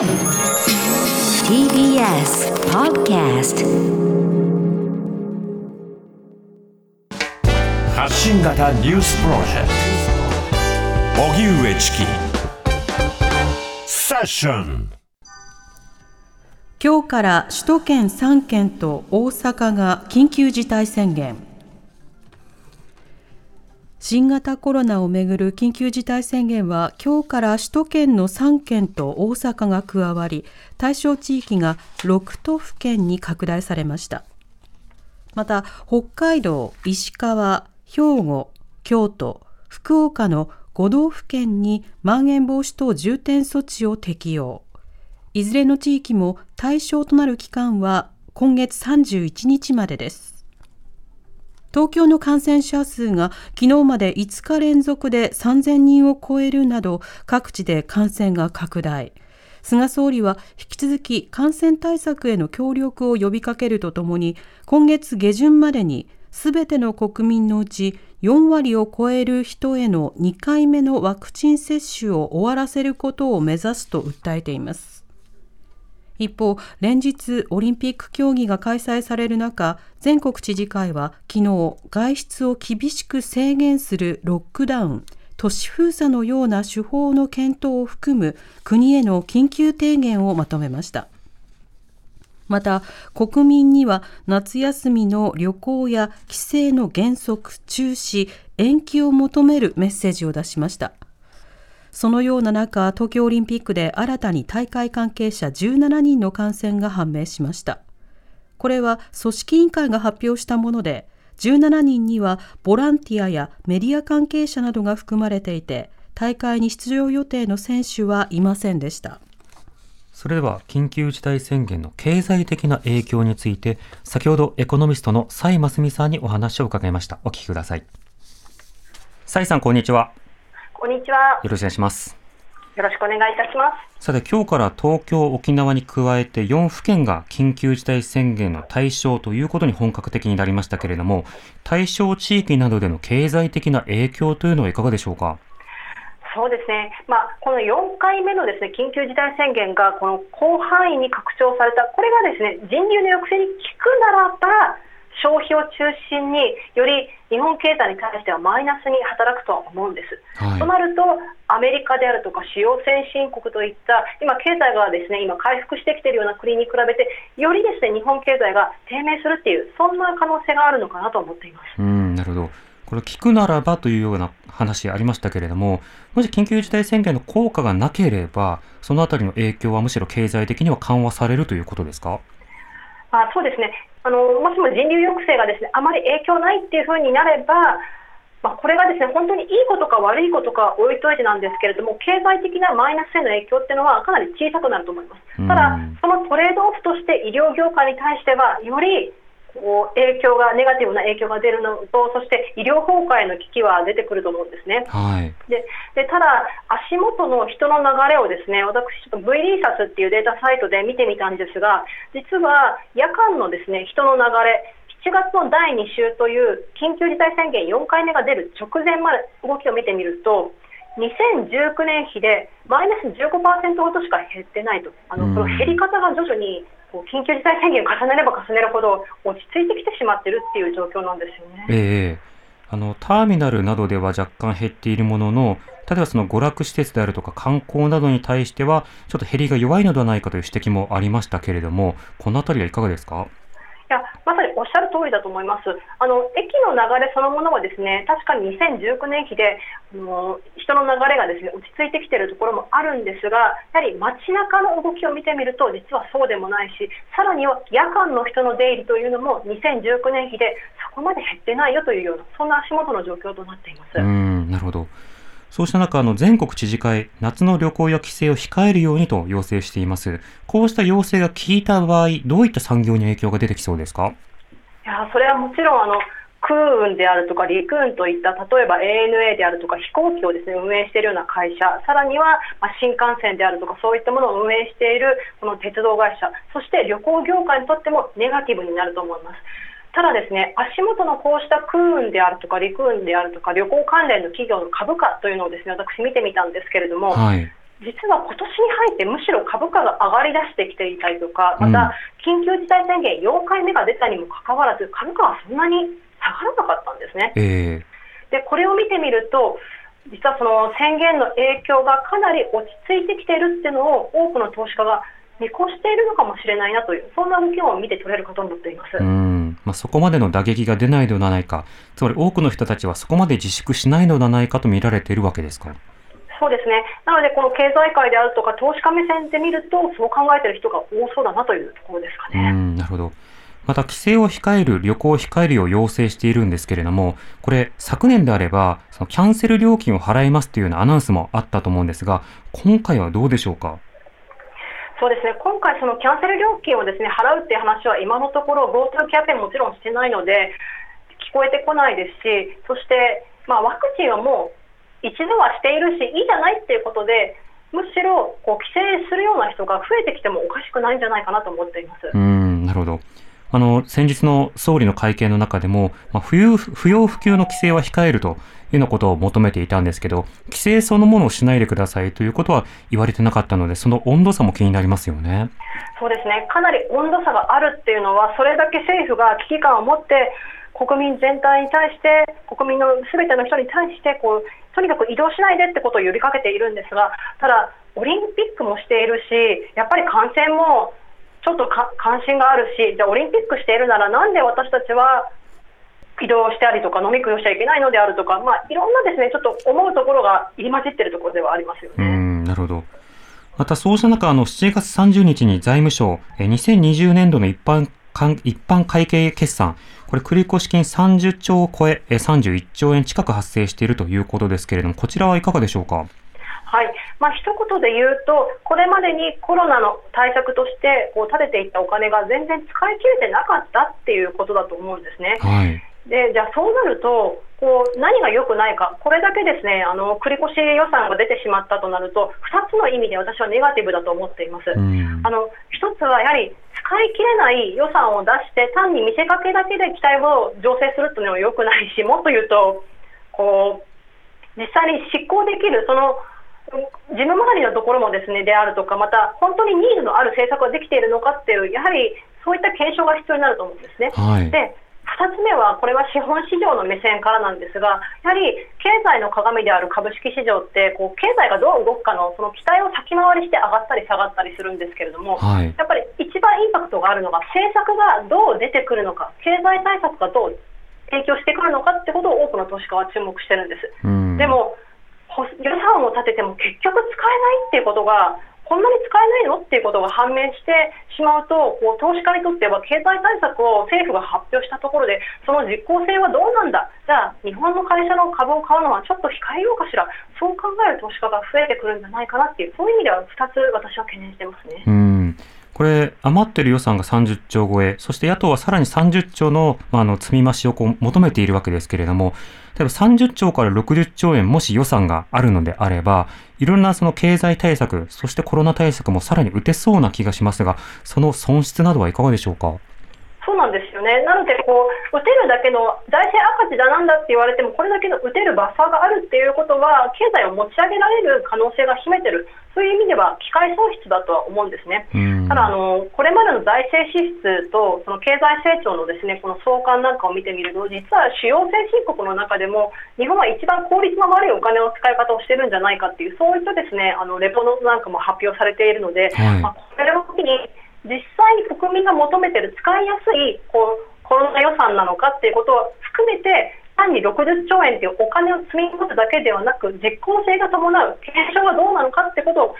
TBS Podcast 発信型ニュースプロジェクト。荻上チキ。セッション。今日から首都圏3県と大阪が緊急事態宣言新型コロナをめぐる緊急事態宣言は今日から首都圏の3県と大阪が加わり対象地域が6都府県に拡大されました。また北海道石川兵庫京都福岡の5道府県にまん延防止等重点措置を適用。いずれの地域も対象となる期間は今月31日までです。東京の感染者数が昨日まで5日連続で3000人を超えるなど各地で感染が拡大。菅総理は引き続き感染対策への協力を呼びかけるとともに今月下旬までにすべての国民のうち4割を超える人への2回目のワクチン接種を終わらせることを目指すと訴えています。一方、連日オリンピック競技が開催される中、全国知事会は昨日、外出を厳しく制限するロックダウン、都市封鎖のような手法の検討を含む国への緊急提言をまとめました。また、国民には夏休みの旅行や帰省の原則中止、延期を求めるメッセージを出しました。そのような中、東京オリンピックで新たに大会関係者17人の感染が判明しました。これは組織委員会が発表したもので、17人にはボランティアやメディア関係者などが含まれていて、大会に出場予定の選手はいませんでした。それでは緊急事態宣言の経済的な影響について、先ほどエコノミストの蔡真澄さんにお話を伺いました。お聞きください。蔡さん、こんにちは。こんにちは。よろしくお願いします。よろしくお願いいたします。さて、今日から東京、沖縄に加えて4府県が緊急事態宣言の対象ということに本格的になりましたけれども、対象地域などでの経済的な影響というのはいかがでしょうか？そうですね、まあ、この4回目のですね緊急事態宣言がこの広範囲に拡張された、これがですね人流の抑制に効くならば、消費を中心により日本経済に対してはマイナスに働くとは思うんです。はい、となるとアメリカであるとか主要先進国といった今経済がですね今回復してきているような国に比べてよりですね日本経済が低迷するっていうそんな可能性があるのかなと思っています。うんなるほど。これ聞くならばというような話ありましたけれども、もし緊急事態宣言の効果がなければ、そのあたりの影響はむしろ経済的には緩和されるということですか？あそうですねあのもしも人流抑制がですねあまり影響ないっていうふうになれば、まあ、これがですね本当にいいことか悪いことか置いといてなんですけれども経済的なマイナスへの影響っていうのはかなり小さくなると思います。ただそのトレードオフとして医療業界に対してはよりこう影響がネガティブな影響が出るのとそして医療崩壊の危機は出てくると思うんですね。はい、ででただ、足元の人の流れをですね私、ちょっと V リーサスっていうデータサイトで見てみたんですが実は夜間のですね人の流れ7月の第2週という緊急事態宣言4回目が出る直前まで動きを見てみると2019年比でマイナス15%ほどしか減ってないと。あのこの減り方が徐々にこう緊急事態宣言を重ねれば重ねるほど落ち着いてきてしまっているっていう状況なんですよね。えーあの、ターミナルなどでは若干減っているものの、例えばその娯楽施設であるとか観光などに対しては、ちょっと減りが弱いのではないかという指摘もありましたけれども、このあたりはいかがですか？まさにおっしゃる通りだと思います。あの駅の流れそのものはですね確かに2019年比であの人の流れがですね落ち着いてきているところもあるんですが、やはり街中の動きを見てみると実はそうでもないし、さらには夜間の人の出入りというのも2019年比でそこまで減ってないよというようなそんな足元の状況となっています。なるほど。そうした中、あの、全国知事会、夏の旅行や帰省を控えるようにと要請しています。こうした要請が効いた場合、どういった産業に影響が出てきそうですか？いや、それはもちろん、あの、空運であるとか陸運といった例えば ANA であるとか飛行機をですね運営しているような会社さらにはま新幹線であるとかそういったものを運営しているこの鉄道会社そして旅行業界にとってもネガティブになると思います。ただですね足元のこうした空運であるとか陸運であるとか旅行関連の企業の株価というのをですね私見てみたんですけれども、はい、実は今年に入ってむしろ株価が上がり出してきていたりとか、また緊急事態宣言4回目が出たにもかかわらず、株価はそんなに下がらなかったんですね。えー、でこれを見てみると、実はその宣言の影響がかなり落ち着いてきているっていうのを多くの投資家が見越しているのかもしれないなという、そんな動きを見て取れることになっています。うんまあ、そこまでの打撃が出ないのではないか、つまり多くの人たちはそこまで自粛しないのではないかと見られているわけですか？そうですね。なので、この経済界であるとか、投資家目線で見ると、そう考えている人が多そうだなというところですかね。うんなるほど。また、帰省を控える、旅行を控えるよう要請しているんですけれども、これ、昨年であれば、そのキャンセル料金を払いますというようなアナウンスもあったと思うんですが、今回はどうでしょうか？そうですね今回、そのキャンセル料金をですね払うっていう話は今のところ GoTo キャンペーンもちろんしてないので聞こえてこないですしそして、まあ、ワクチンはもう一度はしているしいいじゃないっていうことでむしろこう規制するような人が増えてきてもおかしくないんじゃないかなと思っています。うんなるほどあの、先日の総理の会見の中でも、まあ、不要不要不急の規制は控えるというようなことを求めていたんですけど、規制そのものをしないでくださいということは言われてなかったので、その温度差も気になりますよね。そうですね。かなり温度差があるっていうのは、それだけ政府が危機感を持って、国民全体に対して、国民のすべての人に対してこう、とにかく移動しないでってことを呼びかけているんですが、ただ、オリンピックもしているし、やっぱり感染もちょっと関心があるし、じゃあオリンピックしているなら、なんで私たちは移動したりとか、飲み食いをしちゃいけないのであるとか、まあ、いろんなですね、ちょっと思うところが入り混じっているところではありますよね。うんなるほど。また、そうした中、あの、7月30日に財務省、え2020年度の一般一般会計決算、これ、繰越金30兆を超え、31兆円近く発生しているということですけれども、こちらはいかがでしょうか？はいまあ一言で言うと、これまでにコロナの対策としてこう立てていったお金が全然使い切れてなかったっていうことだと思うんですね。はい、でじゃあそうなるとこう何が良くないか、これだけですねあの繰越予算が出てしまったとなると、2つの意味で私はネガティブだと思っています。あの1つはやはり使い切れない予算を出して、単に見せかけだけで期待を醸成するというのは良くないし、もっと言うと、こう実際に執行できる、その事務周りのところもですねであるとか、また本当にニーズのある政策ができているのかっていう、やはりそういった検証が必要になると思うんですね。はい、で2つ目は、これは資本市場の目線からなんですが、やはり経済の鏡である株式市場って、こう経済がどう動くかのその期待を先回りして上がったり下がったりするんですけれども、はい、やっぱり一番インパクトがあるのが、政策がどう出てくるのか、経済対策がどう提供してくるのかってことを多くの投資家は注目してるんです。でも予算を立てても結局使えないっていうことがこんなに使えないの？っていうことが判明してしまうとこう投資家にとっては経済対策を政府が発表したところでその実効性はどうなんだ？じゃあ日本の会社の株を買うのはちょっと控えようかしらそう考える投資家が増えてくるんじゃないかなっていうそういう意味では2つ私は懸念してますね。これ、余ってる予算が30兆超え、そして野党はさらに30兆の,、ま、あの積み増しをこう求めているわけですけれども、例えば30兆から60兆円もし予算があるのであれば、いろんなその経済対策、そしてコロナ対策もさらに打てそうな気がしますが、その損失などはいかがでしょうか？なんですよね、なのでこう、打てるだけの財政赤字だなんだって言われても、これだけの打てるバッファーがあるっていうことは、経済を持ち上げられる可能性が秘めてる、そういう意味では機会損失だとは思うんですね。ただあの、これまでの財政支出とその経済成長のですねこの相関なんかを見てみると、実は主要先進国の中でも、日本は一番効率の悪いお金の使い方をしてるんじゃないかっていう、そういったですねあのレポートなんかも発表されているので、はい、まあ、これを機に実際に国民が求めている使いやすいこうコロナ予算なのかっていうことを含めて単に60兆円というお金を積み込むだけではなく実効性が伴う検証がどうなのかってことを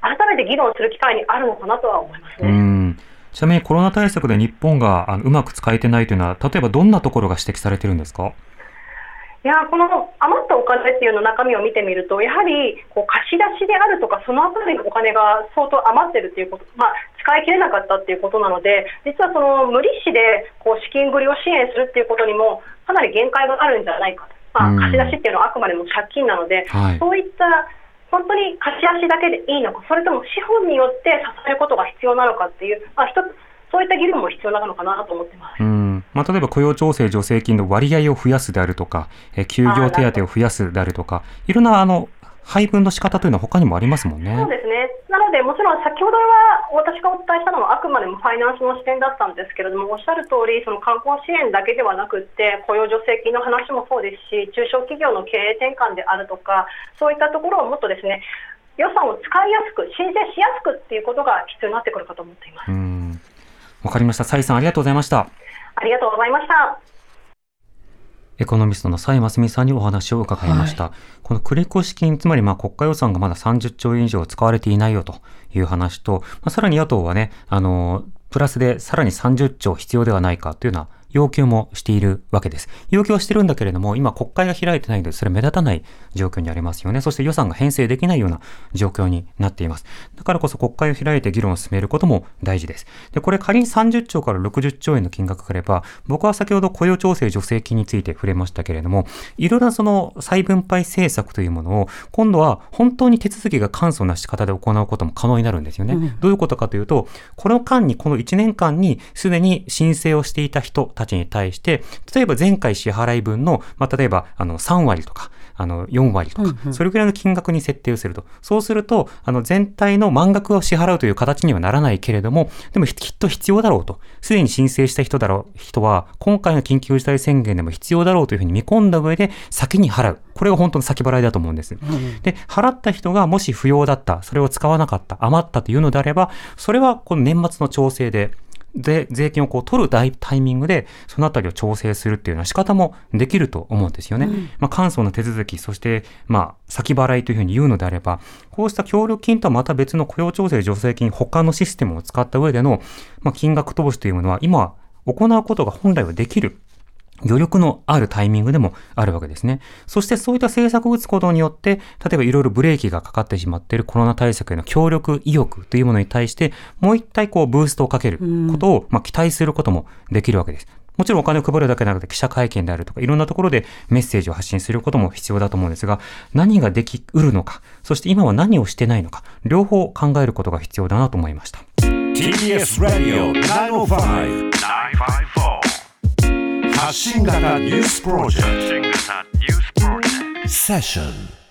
改めて議論する機会にあるのかなとは思いますね。ちなみにコロナ対策で日本があのうまく使えてないというのは例えばどんなところが指摘されてるんですか？いやこの余ったお金っていうの中身を見てみると、やはりこう貸し出しであるとか、そのあたりのお金が相当余ってるということ、まあ、使い切れなかったっていうことなので、実はその無利子でこう資金繰りを支援するっていうことにも、かなり限界があるんじゃないかと、まあ、貸し出しっていうのはあくまでも借金なので、はい、そういった本当に貸し出しだけでいいのか、それとも資本によって支えることが必要なのかっていう、まあ、一つ、そういった議論も必要なのかなと思ってます。うんまあ、例えば雇用調整助成金の割合を増やすであるとか、え休業手当を増やすであるとか、いろんなあの配分の仕方というのは他にもありますもんね。そうですね。なので、もちろん先ほどは私がお伝えしたのはあくまでもファイナンスの視点だったんですけれども、おっしゃる通り、その観光支援だけではなくて、雇用助成金の話もそうですし、中小企業の経営転換であるとか、そういったところをもっとですね、予算を使いやすく、申請しやすくっていうことが必要になってくるかと思っています。うん。わかりました。サイさんありがとうございました。ありがとうございました。エコノミストの蔡真澄さんにお話を伺いました。この繰越金、つまりまあ国家予算がまだ30兆円以上使われていないよという話と、まあ、さらに野党はね、あの、プラスでさらに30兆必要ではないかというような要求もしているわけです。要求はしてるんだけれども、今国会が開いてないので、それ目立たない状況にありますよね。そして予算が編成できないような状況になっています。だからこそ国会を開いて議論を進めることも大事です。で、これ仮に30兆から60兆円の金額があれば、僕は先ほど雇用調整助成金について触れましたけれども、いろいろなその再分配政策というものを、今度は本当に手続きが簡素な仕方で行うことも可能になるんですよね。どういうことかというと、この間に、この1年間にすでに申請をしていた人たちに対して、例えば前回支払い分の、まあ、例えばあの3割とか、あの4割とか、それぐらいの金額に設定をすると。そうすると、あの全体の満額を支払うという形にはならないけれども、でもきっと必要だろうと。すでに申請した人だろう、人は、今回の緊急事態宣言でも必要だろうというふうに見込んだ上で、先に払う。これが本当の先払いだと思うんです。で、払った人がもし不要だった、それを使わなかった、余ったというのであれば、それはこの年末の調整で、で、税金をこう取るタイタイミングで、そのあたりを調整するっていうような仕方もできると思うんですよね。まあ、簡素な手続き、そして、まあ、先払いというふうに言うのであれば、こうした協力金とはまた別の雇用調整助成金、他のシステムを使った上での、まあ、金額投資というものは、今、行うことが本来はできる。余力のあるタイミングでもあるわけですね。そしてそういった政策を打つことによって、例えばいろいろブレーキがかかってしまっているコロナ対策への協力意欲というものに対して、もう一体こうブーストをかけることを、まあ、期待することもできるわけです。もちろんお金を配るだけでなくて記者会見であるとかいろんなところでメッセージを発信することも必要だと思うんですが、何ができうるのか、そして今は何をしてないのか、両方考えることが必要だなと思いました。TBS ラディオ905 954発信型ニュースプロジェクト。セッション